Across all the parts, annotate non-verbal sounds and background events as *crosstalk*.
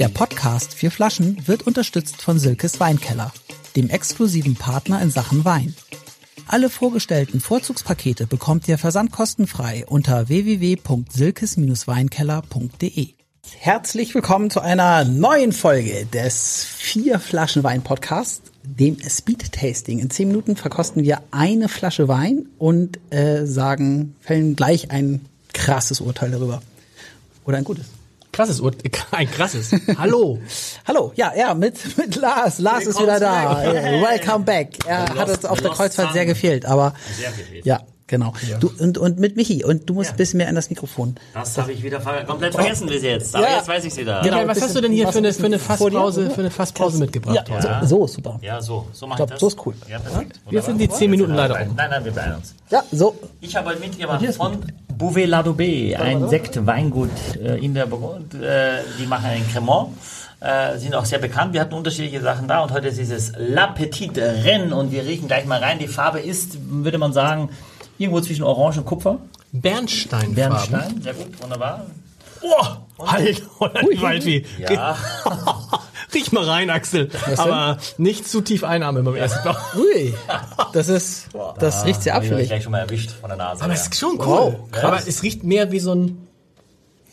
Der Podcast Vier Flaschen wird unterstützt von Silkes Weinkeller, dem exklusiven Partner in Sachen Wein. Alle vorgestellten Vorzugspakete bekommt ihr versandkostenfrei unter www.silkes-weinkeller.de. Herzlich willkommen zu einer neuen Folge des Vier Flaschen Wein Podcast, dem Speed Tasting. In zehn Minuten verkosten wir eine Flasche Wein und äh, sagen, fällen gleich ein krasses Urteil darüber. Oder ein gutes. Krasses, Ur- *laughs* ein krasses. Hallo. *laughs* Hallo, ja, ja, mit, mit Lars. Lars ist wieder da. Äh, Welcome back. Er The hat lost- uns auf der lost Kreuzfahrt sehr gefehlt, aber Sehr gefehlt. ja, genau. Du und und mit Michi und du musst ein bisschen mehr in das Mikrofon. Das habe ich wieder ver komplett vergessen bis jetzt. Aber Ja. jetzt weiß ich wieder. Genau. Michael, was hast du denn hier für eine, ein für eine Fasspause, für eine Fasspause mitgebracht? Ja? So, so ist super. Ja, so. So mache ich, glaub, das. so ist cool. Ja, perfekt. Jetzt sind die zehn Minuten leider um. Nein, nein, wir beeilen uns. Ja, so. Ich habe heute mitgebracht von Bouvet Ladobé, ein Sekt-Weingut äh, in der Burgund. Äh, die machen einen Cremant. Äh, sind auch sehr bekannt. Wir hatten unterschiedliche Sachen da und heute ist dieses La Petite Reine und wir riechen gleich mal rein. Die Farbe ist, würde man sagen, irgendwo zwischen Orange und Kupfer. Bernsteinfarben. Bernstein, sehr gut, wunderbar. Oh, halt, oder die Waldfee. Ja. *laughs* *laughs* *laughs* Riech mal rein, Axel. Aber nicht zu tief einatmen beim ersten Mal. *laughs* Ui, das ist, das riecht sehr Hab ich abfällig. gleich schon mal erwischt von der Nase. Aber ja. es ist schon cool. Wow, Aber es riecht mehr wie so ein,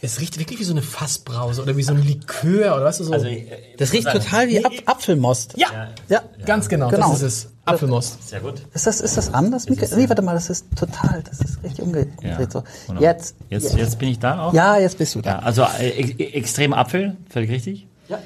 es riecht wirklich wie so eine Fassbrause oder wie so ein Likör oder weißt du so. Also, äh, Das riecht sagen, total wie Ap Apfelmost. ja, Ja. ganz genau, Genau. das ist es. Apfelmost. Sehr gut. Ist das, ist das anders? Mika? Nee, warte mal, das ist total, das ist richtig umgedreht. Ja. So. Wunderbar. Jetzt, Jetzt, jetzt bin ich da auch. ja, jetzt bist du da. Ja, also äh, ex extrem Apfel, völlig richtig. Ja.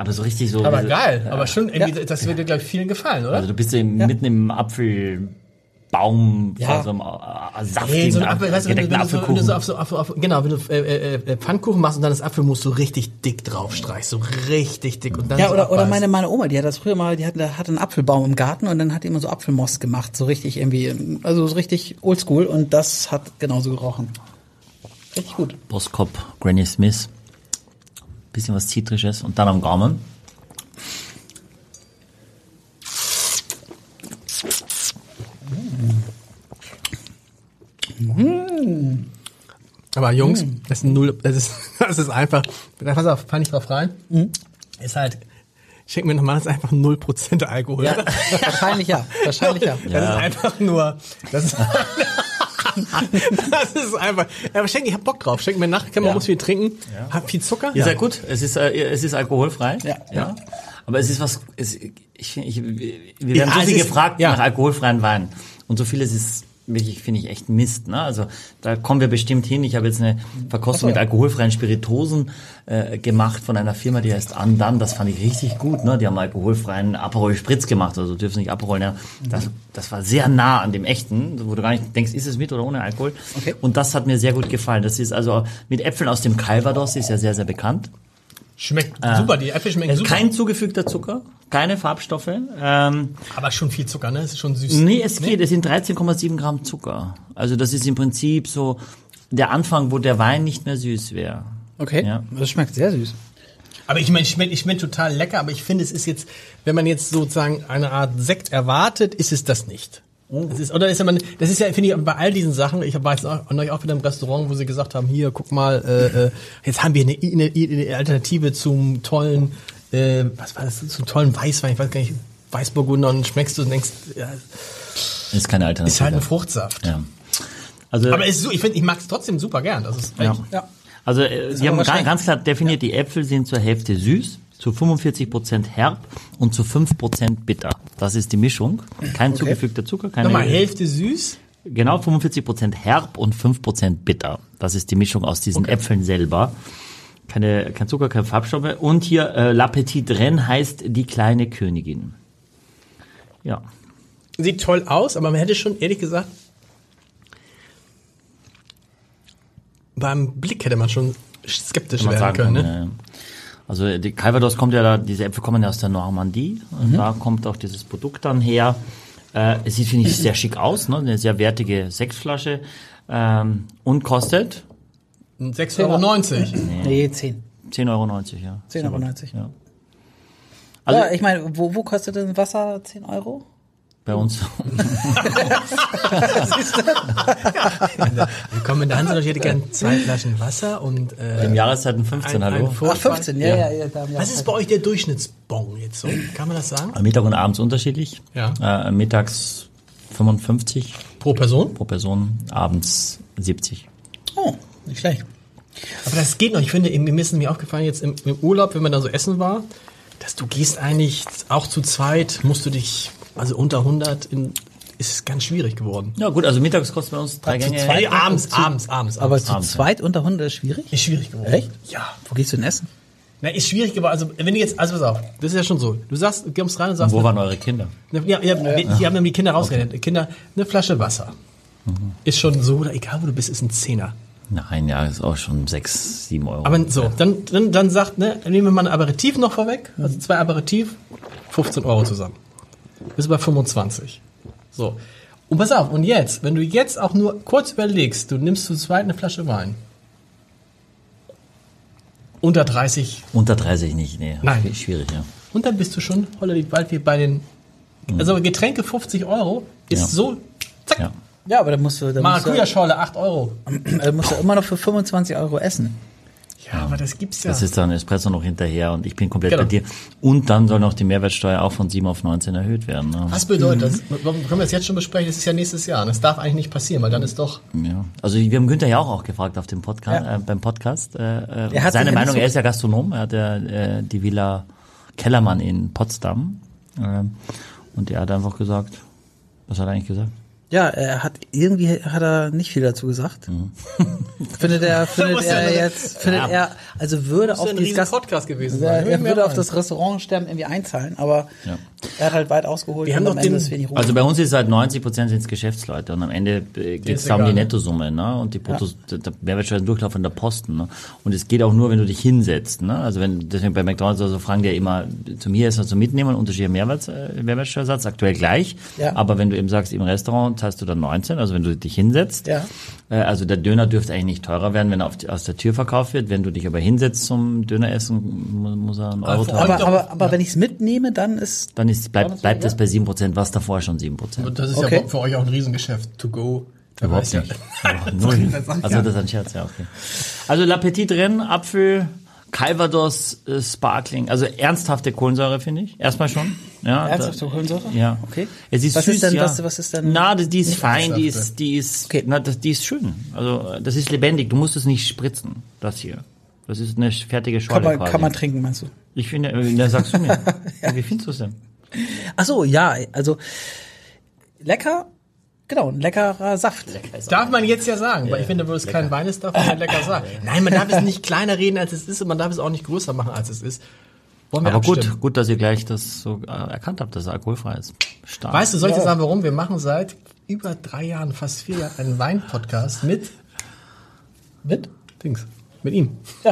Aber so richtig so. Aber geil, aber schon irgendwie, das wird dir, glaube ich, vielen gefallen, oder? Also du bist im, mitten im Apfelbaum, Ja. vor so einem äh, saftigen, Hey, so ein Apfel, weißt du, wenn du, wenn so, wenn du so Apfelkuchen. auf, so, auf, auf, genau, wenn du äh, äh, äh, Pfannkuchen machst und dann das Apfelmus so richtig dick drauf streichst, so richtig dick und dann Ja, so oder, oder meine, meine Oma, die hat das früher mal, die hatte, hatte einen Apfelbaum im Garten und dann hat die immer so Apfelmost gemacht, so richtig irgendwie, also so richtig oldschool und das hat genauso gerochen. Richtig gut. Boskop, Granny Smith. Bisschen was Zitrisches und dann am Gaumen. Aber Jungs, Mm. das ist null, das ist, *laughs* das ist einfach, pass auf, fall nicht drauf rein. Mm. Ist halt, schenk mir nochmal, das ist einfach 0% Alkohol. Ja, *laughs* wahrscheinlich ja, wahrscheinlich ja. Das ist einfach nur, das ist, *laughs* *laughs* das ist einfach, aber schenk, ich hab Bock drauf, schenk mir nach, kann man Ja. muss viel trinken, hab viel Zucker. Ist ja gut. Es ist, äh, es ist alkoholfrei. Ja. ja. Aber es ist was, es, ich, ich, wir werden Ja, so viel ist- gefragt ja. nach alkoholfreien Wein. Und so vieles ist wirklich, finde ich, echt Mist. Ne? Also da kommen wir bestimmt hin. Ich habe jetzt eine Verkostung mit alkoholfreien Spiritosen äh, gemacht von einer Firma, die heißt Andan. Das fand ich richtig gut. Ne? Die haben alkoholfreien Aperol Spritz gemacht. Also du dürfen nicht Aperol nennen. Das, das war sehr nah an dem echten, wo du gar nicht denkst, ist es mit oder ohne Alkohol. Okay. Und das hat mir sehr gut gefallen. Das ist also mit Äpfeln aus dem Calvados, ist ja sehr, sehr bekannt. Schmeckt super, die Äpfel schmecken Also super. kein zugefügter Zucker, keine Farbstoffe. Ähm, aber schon viel Zucker, ne? Es ist schon süß. nee, es geht. Es sind 13,7 Gramm Zucker. Also das ist im Prinzip so der Anfang, wo der Wein nicht mehr süß wäre. Okay, Ja. das schmeckt sehr süß. Aber ich meine, schmeckt, ich schmeckt total lecker, aber ich finde, es ist jetzt, wenn man jetzt sozusagen eine Art Sekt erwartet, ist es das nicht. Das ist, oder ist ja man, das ist ja, finde ich, bei all diesen Sachen, ich war jetzt auch, neulich auch wieder im Restaurant, wo sie gesagt haben, hier, guck mal, äh, äh, jetzt haben wir eine, eine, eine Alternative zum tollen, äh, was war das, zum tollen Weißwein, ich weiß gar nicht, Weißburgunder und schmeckst du und denkst, ja, Ist keine Alternative. ist halt ein Fruchtsaft. ja. Also, Aber es ist so, ich finde, ich mag es trotzdem super gern. Das ist ja. echt, Ja. also äh, Sie haben ganz, ganz klar definiert, die Äpfel sind zur Hälfte süß, zu 45% herb und zu 5% bitter. Das ist die Mischung. Kein zugefügter Zucker, keine Nochmal, Hälfte süß. Genau, 45% herb und 5% bitter. Das ist die Mischung aus diesen Äpfeln selber. Keine, kein Zucker, keine Farbstoffe. Und hier äh, La Petite Reine heißt die kleine Königin. Ja. Sieht toll aus, aber man hätte schon, ehrlich gesagt, beim Blick hätte man schon skeptisch Kann man werden können. Ne? Ja, ja. Also die Calvados kommt ja da, diese Äpfel kommen ja aus der Normandie. Und da kommt auch dieses Produkt dann her. Äh, es sieht, finde ich, sehr schick aus. Ne? Eine sehr wertige Sektflasche. Ähm, und kostet 6,90 Euro. Nee, 10. 10,90 Euro, ja. 10,90 Euro. Ja. Also, Also- ich meine, wo, wo kostet denn Wasser 10 Euro? Bei uns. *laughs* Willkommen in der Hansa, ich hätte gern zwei Flaschen Wasser und äh, Im Jahreszeiten 15, ein, ein hallo. Vor- Ach, 15, ja, ja, ja. Was auch- ist bei euch der Durchschnittsbon jetzt so? Kann man das sagen? Am Mittag und abends unterschiedlich. Ja. Äh, mittags 55 Pro Person? pro Person, abends 70. Oh, nicht schlecht. Aber das geht noch. Ich finde, mir ist mir aufgefallen jetzt im, im Urlaub, wenn man da so essen war, dass du gehst eigentlich auch zu zweit, musst du dich, also unter 100, in, ist es ganz schwierig geworden. Ja gut, also mittags kostet bei uns drei Gänge. zweit? Nee, abends, abends, abends, Aber abends. zu abends, ja. zweit unter 100 ist schwierig? Ist schwierig geworden. Echt? Ja. Wo gehst du denn essen? Na, ist schwierig geworden. Also, wenn du jetzt, also pass auf, das ist ja schon so. Du sagst, du kommst rein und sagst, Wo waren eure Kinder? Ne, Ja, ja, wir- die haben dann die Kinder rausgeredet. Kinder, eine Flasche Wasser. Ist schon so, oder egal wo du bist, ist ein Zehner. Nein, ja, ist auch schon sechs, sieben Euro. Aber so, dann, dann, dann sagt, ne, nehmen wir mal ein Aperitif noch vorweg, also zwei Aperitif, 15 Euro zusammen. Bist du bei 25. So. Und pass auf, und jetzt, wenn du jetzt auch nur kurz überlegst, du nimmst zu zweit eine Flasche Wein. Unter 30 Unter 30 nicht, nee. Nein. Schwierig, ja. und dann bist du schon holla bald wie bei den, also Getränke 50 Euro ist Ja. so, zack, ja. Ja, aber dann musst du, Maracuja-Schorle 8 Euro. dann *clears throat* musst du immer noch für 25 Euro essen. Ja, aber das gibt's ja. Das ist dann Espresso noch hinterher und ich bin komplett Genau. bei dir. Und dann soll noch die Mehrwertsteuer auch von 7 auf 19 erhöht werden. Ne? Was bedeutet das? Warum Können wir es jetzt schon besprechen? Das ist ja nächstes Jahr. Das darf eigentlich nicht passieren, weil dann ist doch. Ja. Also wir haben Günther ja auch, auch gefragt auf dem Podcast, Ja. äh, beim Podcast. Äh, äh, Er hat seine Meinung, er ist ja Gastronom, er hat ja äh, die Villa Kellermann in Potsdam. Ähm, und er hat einfach gesagt, was hat er eigentlich gesagt? Ja, er hat irgendwie hat er nicht viel dazu gesagt. Mhm. *laughs* Findet er, findet ja er jetzt, findet Ja. er, also würde ja auf ein dieses Gast, Podcast gewesen er, sein. er würde auf das Restaurantsterben irgendwie einzahlen, aber Ja. Er hat halt weit ausgeholt Wir haben Ende den- ist wenig Ruhe. Also bei uns ist halt 90 Prozent sind Geschäftsleute und am Ende äh, geht es da um die ne? Nettosumme, ne? Und die Brutto, der der Mehrwertsteuer ist ein Durchlauf von der Posten, ne? Und es geht auch nur, wenn du dich hinsetzt, ne? Also wenn deswegen bei McDonald's oder so fragen die ja immer zu mir ist das zum Mitnehmen unterschiedlicher Mehrwert, äh, Mehrwertsteuersatz, aktuell gleich. Ja. Aber wenn du eben sagst, im Restaurant zahlst du dann 19, also wenn du dich hinsetzt. Ja. Äh, also der Döner dürfte eigentlich nicht teurer werden, wenn er auf die, aus der Tür verkauft wird. Wenn du dich aber hinsetzt zum Döner essen, mu- muss er einen Euro teurer. allem- aber, aber, aber wenn ich es mitnehme, dann ist Dann ist, bleibt, bleibt ja- es bei 7%, was davor schon 7%. Und das ist Okay. ja für euch auch ein Riesengeschäft. To go. Da Überhaupt *laughs* ja- nicht. Oh, null. Also das ist ein Scherz, ja, okay. Also L'Appetit drin, Apfel, Calvados, äh, Sparkling, also ernsthafte Kohlensäure, finde ich. Erstmal schon. Ja, Ernsthafte da- Kohlensäure? Ja. Okay. Es ist Was süß, ist denn- ja. was- was ist denn- Na, das, die ist fein, die ist, die ist, Okay. na, das, die ist schön. Also, das ist lebendig. Du musst es nicht spritzen, das hier. Das ist eine fertige Schorle kann man, quasi. kann man trinken, meinst du? ich finde, äh, na, sagst du mir. *laughs* Wie findest du es denn? Ach so, ja, also lecker, genau, ein leckerer Saft. Darf man jetzt ja sagen, weil ich finde, wo es kein Wein ist, darf man ja *laughs* lecker sagen. Nein, man darf es nicht kleiner reden, als es ist und man darf es auch nicht größer machen, als es ist. Wollen wir Aber gut, abstimmen? gut, dass ihr gleich das so äh, erkannt habt, dass es alkoholfrei ist. Stark. Weißt du, soll ich dir sagen, warum? Wir machen seit über drei Jahren, fast vier Jahren, einen Wein-Podcast mit, Mit? Dings, mit ihm. *laughs*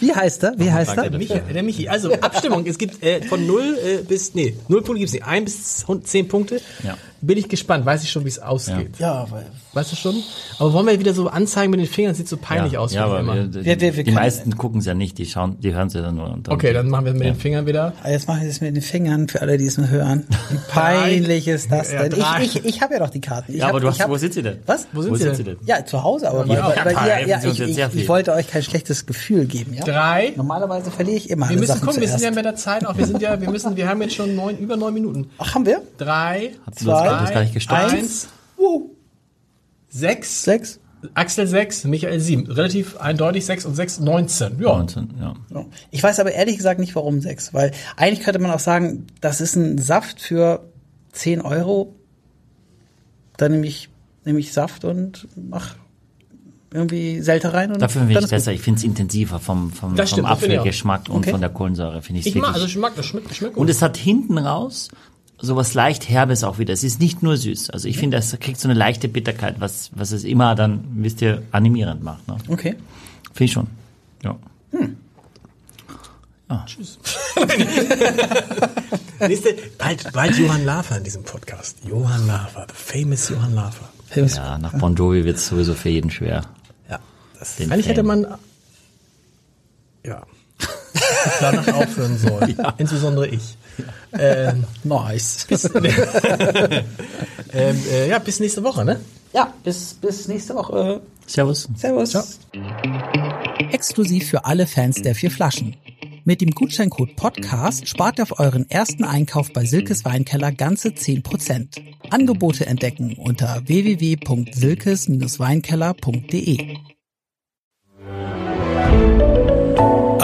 Wie heißt er? Wie heißt er? Michi, der Michi. Also Abstimmung. Es gibt äh, von 0 äh, bis, nee, 0 Punkte gibt es nicht. 1 bis 10 Punkte. Ja. Bin ich gespannt. Weiß ich schon, wie es ausgeht. Ja, weil Weißt du schon? Aber wollen wir wieder so anzeigen mit den Fingern? Sieht so peinlich ja, aus. Ja, aber immer. wir, Wir- wir- wir die meisten gucken es ja nicht, die schauen, die hören es ja dann nur. Und dann okay, dann machen wir es mit den Fingern wieder. Ah, Jetzt mache ich es mit den Fingern für alle, die es nur hören. Wie *laughs* peinlich ist das Ja, denn? Ich, ich, ich habe ja doch die Karten. Ich Ja, aber hab, du hast, ich hab, wo sind sie denn? Was? Wo sind wo sie sind denn? sie denn? Ja, zu Hause, aber Ja, weil, weil, ja, ja, Sie ich, ich, ich wollte euch kein schlechtes Gefühl geben. Ja? Drei. Normalerweise verliere ich immer Wir müssen Sachen gucken, wir sind ja mit der Zeit auch. Wir sind ja, wir müssen, wir haben jetzt schon neun, über neun Minuten. Ach, haben wir? Drei, Hast du das, Zwei, das gar nicht gestoppt? eins, Uh, sechs, sechs. Axel sechs, Michael sieben. Relativ eindeutig sechs und sechs, neunzehn. Ja. 19, ja. Ich weiß aber ehrlich gesagt nicht, warum sechs. Weil eigentlich könnte man auch sagen, das ist ein Saft für 10 Euro. Dann nehme ich, nehme ich Saft und mach irgendwie Selter rein. Und Dafür finde ich ist besser. gut. Ich finde es intensiver vom, vom, vom. Apfelgeschmack und Okay. von der Kohlensäure. Finde ich Ich mag, also schmeckt, das schmeckt und es hat hinten raus sowas leicht Herbes auch wieder. Es ist nicht nur süß. Also ich finde, es kriegt so eine leichte Bitterkeit, was, was es immer dann, wisst ihr, animierend macht. Ne? Okay. Finde ich schon. Ja. *laughs* Nächste, bald, bald Johann Lafer in diesem Podcast. Johann Lafer, the famous Johann Lafer. Ja, nach Bon Jovi wird es sowieso für jeden schwer. Ja. Das, Den Eigentlich hätte Fan. man, ja. Danach aufhören soll. *laughs* Ja. Insbesondere ich. Ähm, nice. Bis, *laughs* ähm, äh, ja, bis nächste Woche, ne? Ja, bis, bis nächste Woche. Servus. Servus. Ciao. Exklusiv für alle Fans der vier Flaschen. Mit dem Gutscheincode Podcast spart ihr auf euren ersten Einkauf bei Silkes Weinkeller ganze 10%. Angebote entdecken unter www.silkes-weinkeller.de.